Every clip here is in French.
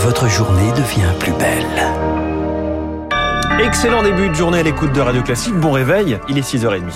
votre journée devient plus belle. Excellent début de journée à l'écoute de Radio Classique. Bon réveil, il est 6h30.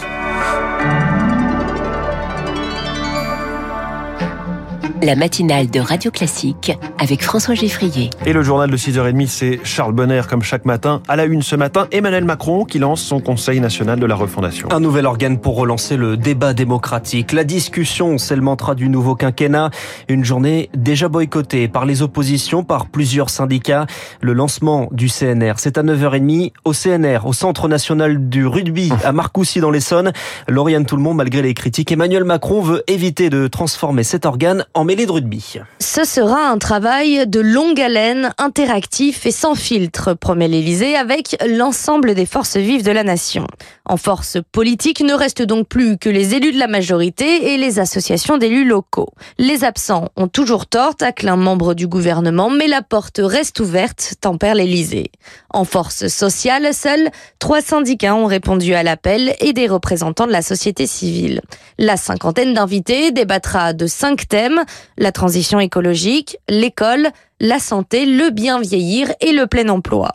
La matinale de Radio Classique avec François Geffrier. Et le journal de 6h30, c'est Charles Bonner, comme chaque matin. À la une ce matin, Emmanuel Macron qui lance son Conseil national de la refondation. Un nouvel organe pour relancer le débat démocratique. La discussion, c'est le mantra du nouveau quinquennat. Une journée déjà boycottée par les oppositions, par plusieurs syndicats. Le lancement du CNR, c'est à 9h30 au CNR, au Centre national du rugby, à Marcoussis dans l'Essonne. Lauriane Tout le monde, malgré les critiques, Emmanuel Macron veut éviter de transformer cet organe en Ce sera un travail de longue haleine, interactif et sans filtre, promet l'Élysée, avec l'ensemble des forces vives de la nation. En force politique ne reste donc plus que les élus de la majorité et les associations d'élus locaux. Les absents ont toujours tort, tacle un membre du gouvernement, mais la porte reste ouverte, tempère l'Élysée. En force sociale, seuls trois syndicats ont répondu à l'appel et des représentants de la société civile. La cinquantaine d'invités débattra de cinq thèmes la transition écologique, l'école, la santé, le bien vieillir et le plein emploi.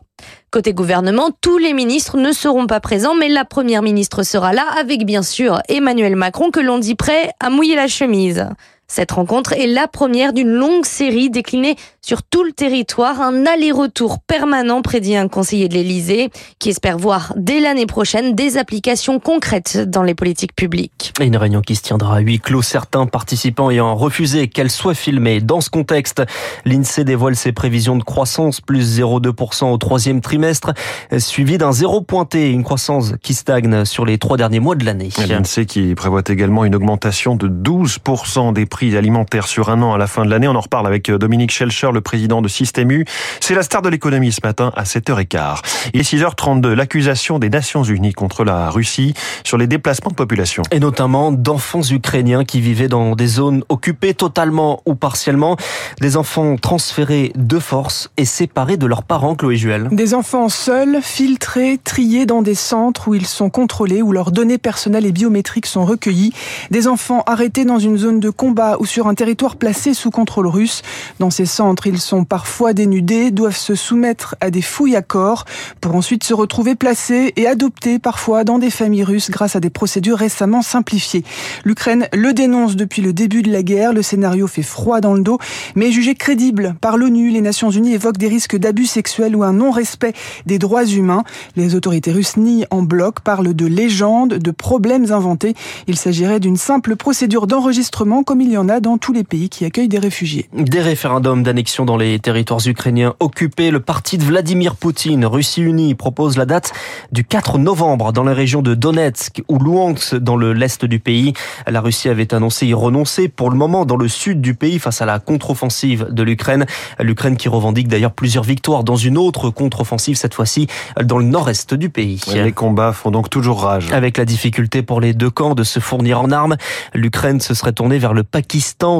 Côté gouvernement, tous les ministres ne seront pas présents, mais la première ministre sera là avec bien sûr Emmanuel Macron que l'on dit prêt à mouiller la chemise. Cette rencontre est la première d'une longue série déclinée sur tout le territoire, un aller-retour permanent, prédit un conseiller de l'Élysée, qui espère voir dès l'année prochaine des applications concrètes dans les politiques publiques. Une réunion qui se tiendra à huis clos, certains participants ayant refusé qu'elle soit filmée. Dans ce contexte, l'INSEE dévoile ses prévisions de croissance, plus 0,2% au troisième trimestre, suivi d'un zéro pointé, une croissance qui stagne sur les trois derniers mois de l'année. L'INSEE qui prévoit également une augmentation de 12% des prix alimentaires sur un an à la fin de l'année. On en reparle avec Dominique Schelcher, le président de Système U. C'est la star de l'économie ce matin à 7h15. Il est 6h32. L'accusation des Nations Unies contre la Russie sur les déplacements de population. Et notamment d'enfants ukrainiens qui vivaient dans des zones occupées totalement ou partiellement. Des enfants transférés de force et séparés de leurs parents, Chloé Juel. Des enfants seuls, filtrés, triés dans des centres où ils sont contrôlés, où leurs données personnelles et biométriques sont recueillies. Des enfants arrêtés dans une zone de combat ou sur un territoire placé sous contrôle russe. Dans ces centres, ils sont parfois dénudés, doivent se soumettre à des fouilles à corps pour ensuite se retrouver placés et adoptés parfois dans des familles russes grâce à des procédures récemment simplifiées. L'Ukraine le dénonce depuis le début de la guerre. Le scénario fait froid dans le dos, mais jugé crédible par l'ONU. Les Nations Unies évoquent des risques d'abus sexuels ou un non-respect des droits humains. Les autorités russes nient en bloc, parlent de légendes, de problèmes inventés. Il s'agirait d'une simple procédure d'enregistrement comme il y en a dans tous les pays qui accueillent des réfugiés. Des référendums d'annexion dans les territoires ukrainiens occupés. Le parti de Vladimir Poutine, Russie Unie, propose la date du 4 novembre dans les régions de Donetsk ou Luhansk dans le l'est du pays. La Russie avait annoncé y renoncer pour le moment dans le sud du pays face à la contre-offensive de l'Ukraine. L'Ukraine qui revendique d'ailleurs plusieurs victoires dans une autre contre-offensive, cette fois-ci dans le nord-est du pays. Les combats font donc toujours rage. Avec la difficulté pour les deux camps de se fournir en armes, l'Ukraine se serait tournée vers le Pakistan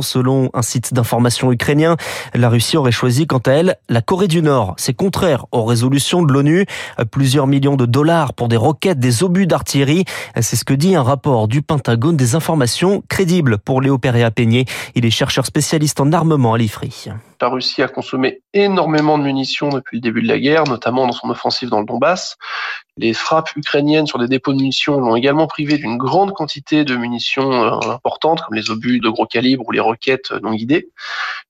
selon un site d'information ukrainien. La Russie aurait choisi, quant à elle, la Corée du Nord. C'est contraire aux résolutions de l'ONU. Plusieurs millions de dollars pour des roquettes, des obus d'artillerie. C'est ce que dit un rapport du Pentagone, des informations crédibles pour Léo Péréa Peigné. Il est chercheur spécialiste en armement à l'IFRI. La Russie a consommé énormément de munitions depuis le début de la guerre, notamment dans son offensive dans le Donbass. Les frappes ukrainiennes sur des dépôts de munitions l'ont également privé d'une grande quantité de munitions euh, importantes, comme les obus de gros calibre ou les roquettes non guidées.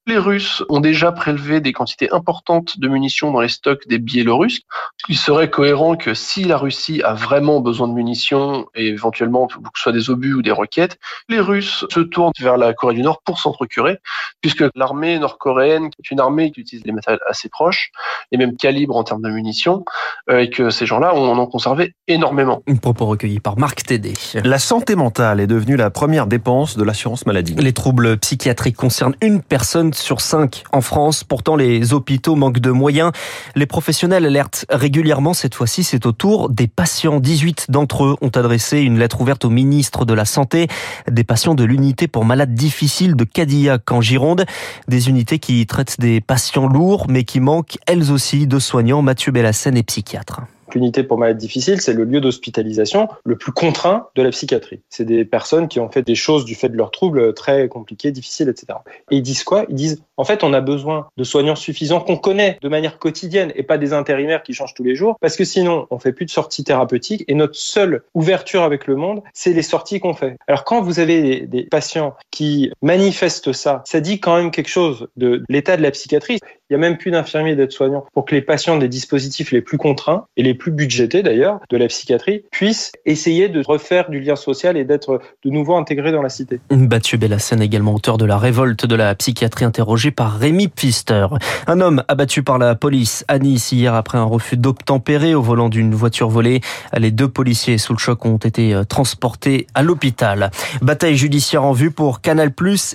Les Russes ont déjà prélevé des quantités importantes de munitions dans les stocks des Biélorusses. Il serait cohérent que si la Russie a vraiment besoin de munitions, et éventuellement que ce soit des obus ou des roquettes, les Russes se tournent vers la Corée du Nord pour s'en procurer, puisque l'armée nord-coréenne, qui est une armée qui utilise des matériels assez proches, et même calibre en termes de munitions, euh, et que ces gens-là ont en conservé énormément. Un propos recueilli par Marc Tédé. La santé mentale est devenue la première dépense de l'assurance maladie. Les troubles psychiatriques concernent une personne sur cinq en France. Pourtant, les hôpitaux manquent de moyens. Les professionnels alertent régulièrement. Cette fois-ci, c'est au tour des patients. 18 d'entre eux ont adressé une lettre ouverte au ministre de la Santé. Des patients de l'unité pour malades difficiles de Cadillac en Gironde. Des unités qui traitent des patients lourds, mais qui manquent elles aussi de soignants. Mathieu Bellassène est psychiatre. L'unité pour malades difficiles, c'est le lieu d'hospitalisation le plus contraint de la psychiatrie. C'est des personnes qui ont fait des choses du fait de leurs troubles très compliqués, difficiles, etc. Et ils disent quoi? Ils disent En fait, on a besoin de soignants suffisants qu'on connaît de manière quotidienne et pas des intérimaires qui changent tous les jours, parce que sinon, on fait plus de sorties thérapeutiques et notre seule ouverture avec le monde, c'est les sorties qu'on fait. Alors quand vous avez des, patients qui manifestent ça, ça dit quand même quelque chose de l'état de la psychiatrie. Il y a même plus d'infirmiers d'aides-soignants pour que les patients des dispositifs les plus contraints et les plus budgétés d'ailleurs de la psychiatrie puissent essayer de refaire du lien social et d'être de nouveau intégrés dans la cité. Mathieu Bellassène, également auteur de la révolte de la psychiatrie interrogé par Rémi Pfister. Un homme abattu par la police à Nice hier après un refus d'obtempérer au volant d'une voiture volée. Les deux policiers sous le choc ont été euh, transportés à l'hôpital. Bataille judiciaire en vue pour Canal+,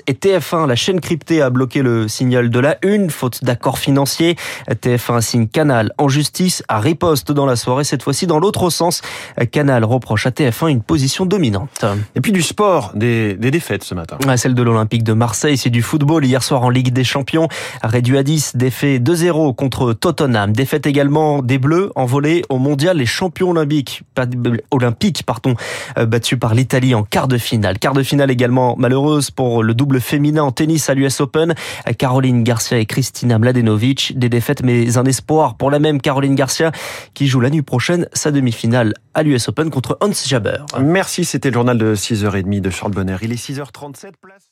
et TF1. La chaîne cryptée a bloqué le signal de la une, faute d'accord financier. TF1 signe Canal en justice à riposte dans la soirée, cette fois-ci dans l'autre sens. Canal reproche à TF1 une position dominante. Et puis du sport, des, des défaites ce matin. Celle de l'Olympique de Marseille, c'est du football. Hier soir en Ligue des Champions, réduit à 10, défait 2-0 contre Tottenham. Défaite également des Bleus en volée au Mondial, les champions olympiques, olympiques pardon, euh, battus par l'Italie en quart de finale. Quart de finale également malheureuse pour le double féminin en tennis à l'US Open. Caroline Garcia et Christina Mlad des défaites mais un espoir pour la même Caroline Garcia qui joue la nuit prochaine sa demi-finale à l'US Open contre Hans Jaber. Merci, c'était le journal de 6h30 de Charles Bonner. Il est 6h37, place